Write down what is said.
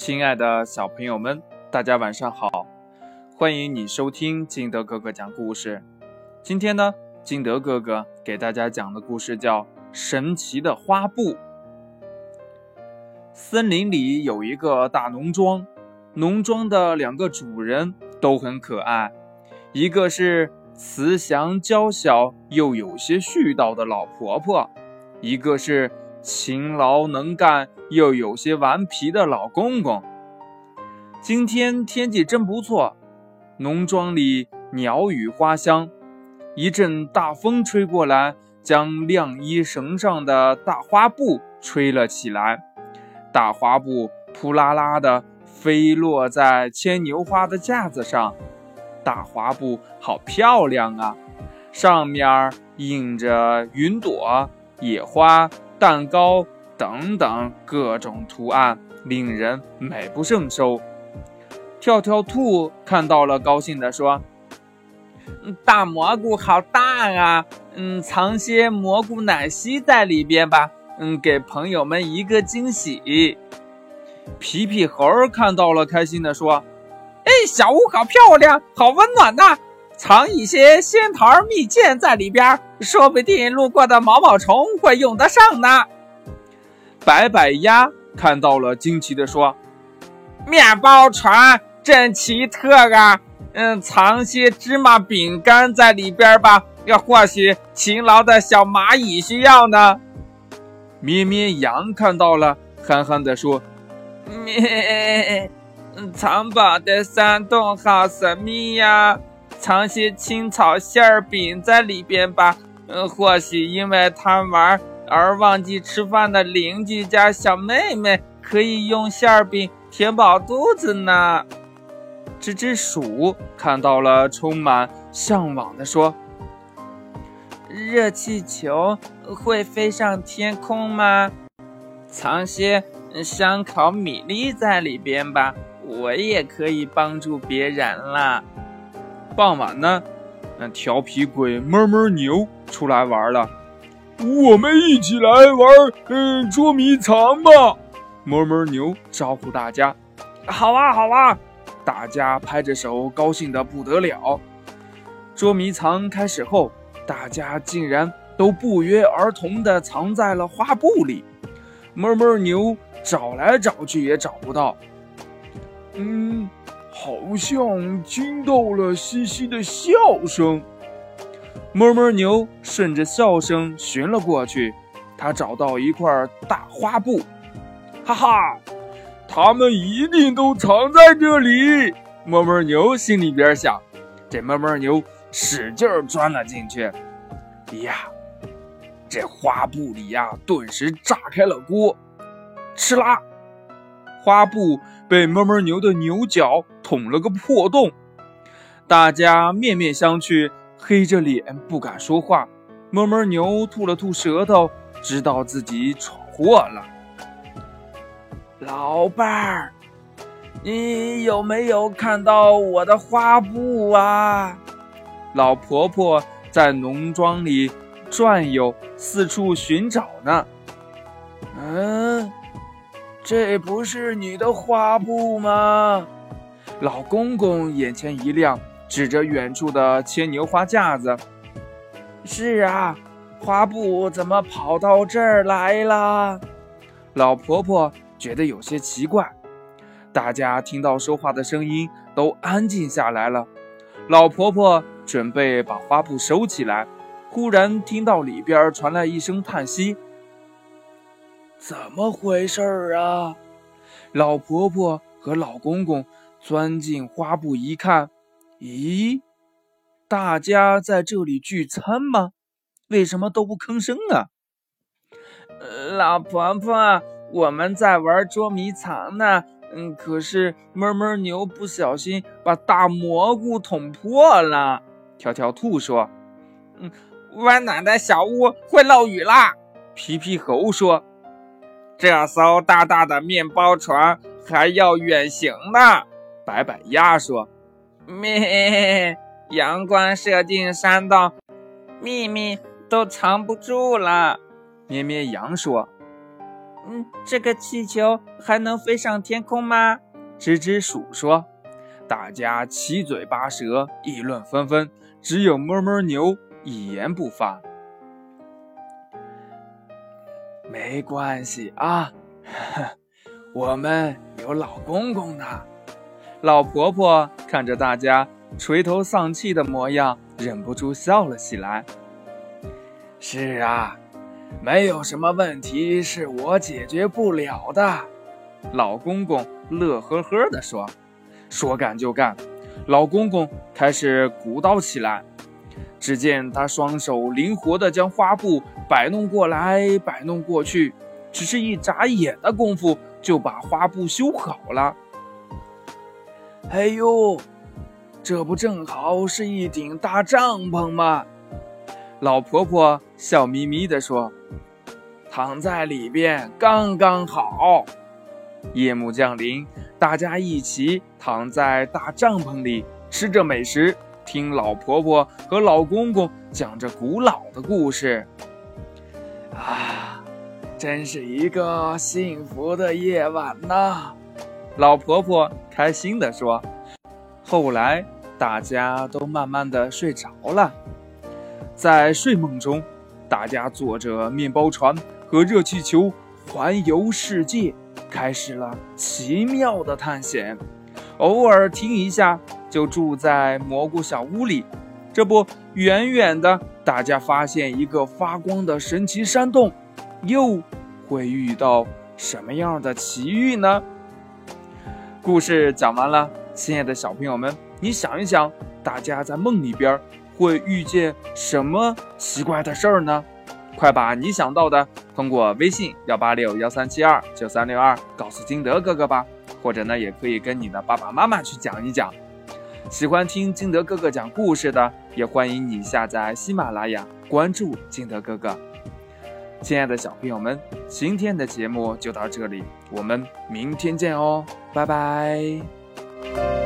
亲爱的小朋友们，大家晚上好！欢迎你收听金德哥哥讲故事。今天呢，金德哥哥给大家讲的故事叫《神奇的花布》。森林里有一个大农庄，农庄的两个主人都很可爱，一个是慈祥娇小又有些絮叨的老婆婆，一个是。勤劳能干又有些顽皮的老公公。今天天气真不错，农庄里鸟语花香。一阵大风吹过来，将晾衣绳上的大花布吹了起来。大花布扑啦啦地飞落在牵牛花的架子上。大花布好漂亮啊，上面印着云朵、野花。蛋糕等等各种图案，令人美不胜收。跳跳兔看到了，高兴地说：“大蘑菇好大啊！嗯，藏些蘑菇奶昔在里边吧。嗯，给朋友们一个惊喜。”皮皮猴看到了，开心地说：“哎，小屋好漂亮，好温暖呐！藏一些仙桃蜜饯在里边。”说不定路过的毛毛虫会用得上呢。白白鸭看到了，惊奇地说：“面包船真奇特啊！嗯，藏些芝麻饼干在里边吧，要或许勤劳的小蚂蚁需要呢。”咩咩羊看到了，憨憨地说：“咩，藏宝的山洞好神秘呀，藏些青草馅儿饼在里边吧。”嗯，或许因为贪玩而忘记吃饭的邻居家小妹妹可以用馅儿饼填饱肚子呢。这只鼠看到了，充满向往的说：“热气球会飞上天空吗？藏些香烤米粒在里边吧，我也可以帮助别人了。”傍晚呢？那调皮鬼哞哞牛出来玩了，我们一起来玩，嗯，捉迷藏吧！哞哞牛招呼大家：“好啊，好啊！”大家拍着手，高兴的不得了。捉迷藏开始后，大家竟然都不约而同的藏在了花布里。哞哞牛找来找去也找不到。嗯。好像听到了嘻嘻的笑声，哞哞牛顺着笑声寻了过去，他找到一块大花布，哈哈，他们一定都藏在这里。哞哞牛心里边想，这哞哞牛使劲钻了进去，呀，这花布里呀，顿时炸开了锅，哧啦。花布被哞哞牛的牛角捅了个破洞，大家面面相觑，黑着脸不敢说话。哞哞牛吐了吐舌头，知道自己闯祸了。老伴儿，你有没有看到我的花布啊？老婆婆在农庄里转悠，四处寻找呢。嗯。这不是你的花布吗？老公公眼前一亮，指着远处的牵牛花架子：“是啊，花布怎么跑到这儿来了？”老婆婆觉得有些奇怪。大家听到说话的声音，都安静下来了。老婆婆准备把花布收起来，忽然听到里边传来一声叹息。怎么回事儿啊？老婆婆和老公公钻进花布一看，咦，大家在这里聚餐吗？为什么都不吭声啊？老婆婆，我们在玩捉迷藏呢。嗯，可是哞哞牛不小心把大蘑菇捅破了。跳跳兔说：“嗯，温暖的小屋会漏雨啦。”皮皮猴说。这艘大大的面包船还要远行呢，摆摆鸭说：“咩，阳光射进山洞，秘密都藏不住了。”咩咩羊说：“嗯，这个气球还能飞上天空吗？吱吱鼠说。大家七嘴八舌，议论纷纷，只有哞哞牛一言不发。没关系啊，我们有老公公呢。老婆婆看着大家垂头丧气的模样，忍不住笑了起来。是啊，没有什么问题是我解决不了的。老公公乐呵呵地说。说干就干，老公公开始鼓捣起来。只见他双手灵活地将花布摆弄过来，摆弄过去，只是一眨眼的功夫就把花布修好了。哎呦，这不正好是一顶大帐篷吗？老婆婆笑眯眯地说：“躺在里边刚刚好。”夜幕降临，大家一起躺在大帐篷里，吃着美食，听老婆婆和老公公讲着古老的故事。啊，真是一个幸福的夜晚呐！老婆婆开心地说。后来，大家都慢慢的睡着了，在睡梦中，大家坐着面包船和热气球环游世界。开始了奇妙的探险，偶尔停一下，就住在蘑菇小屋里。这不，远远的，大家发现一个发光的神奇山洞，又会遇到什么样的奇遇呢？故事讲完了，亲爱的小朋友们，你想一想，大家在梦里边会遇见什么奇怪的事儿呢？快把你想到的通过微信幺八六幺三七二九三六二告诉金德哥哥吧，或者呢，也可以跟你的爸爸妈妈去讲一讲。喜欢听金德哥哥讲故事的，也欢迎你下载喜马拉雅，关注金德哥哥。亲爱的小朋友们，今天的节目就到这里，我们明天见哦，拜拜。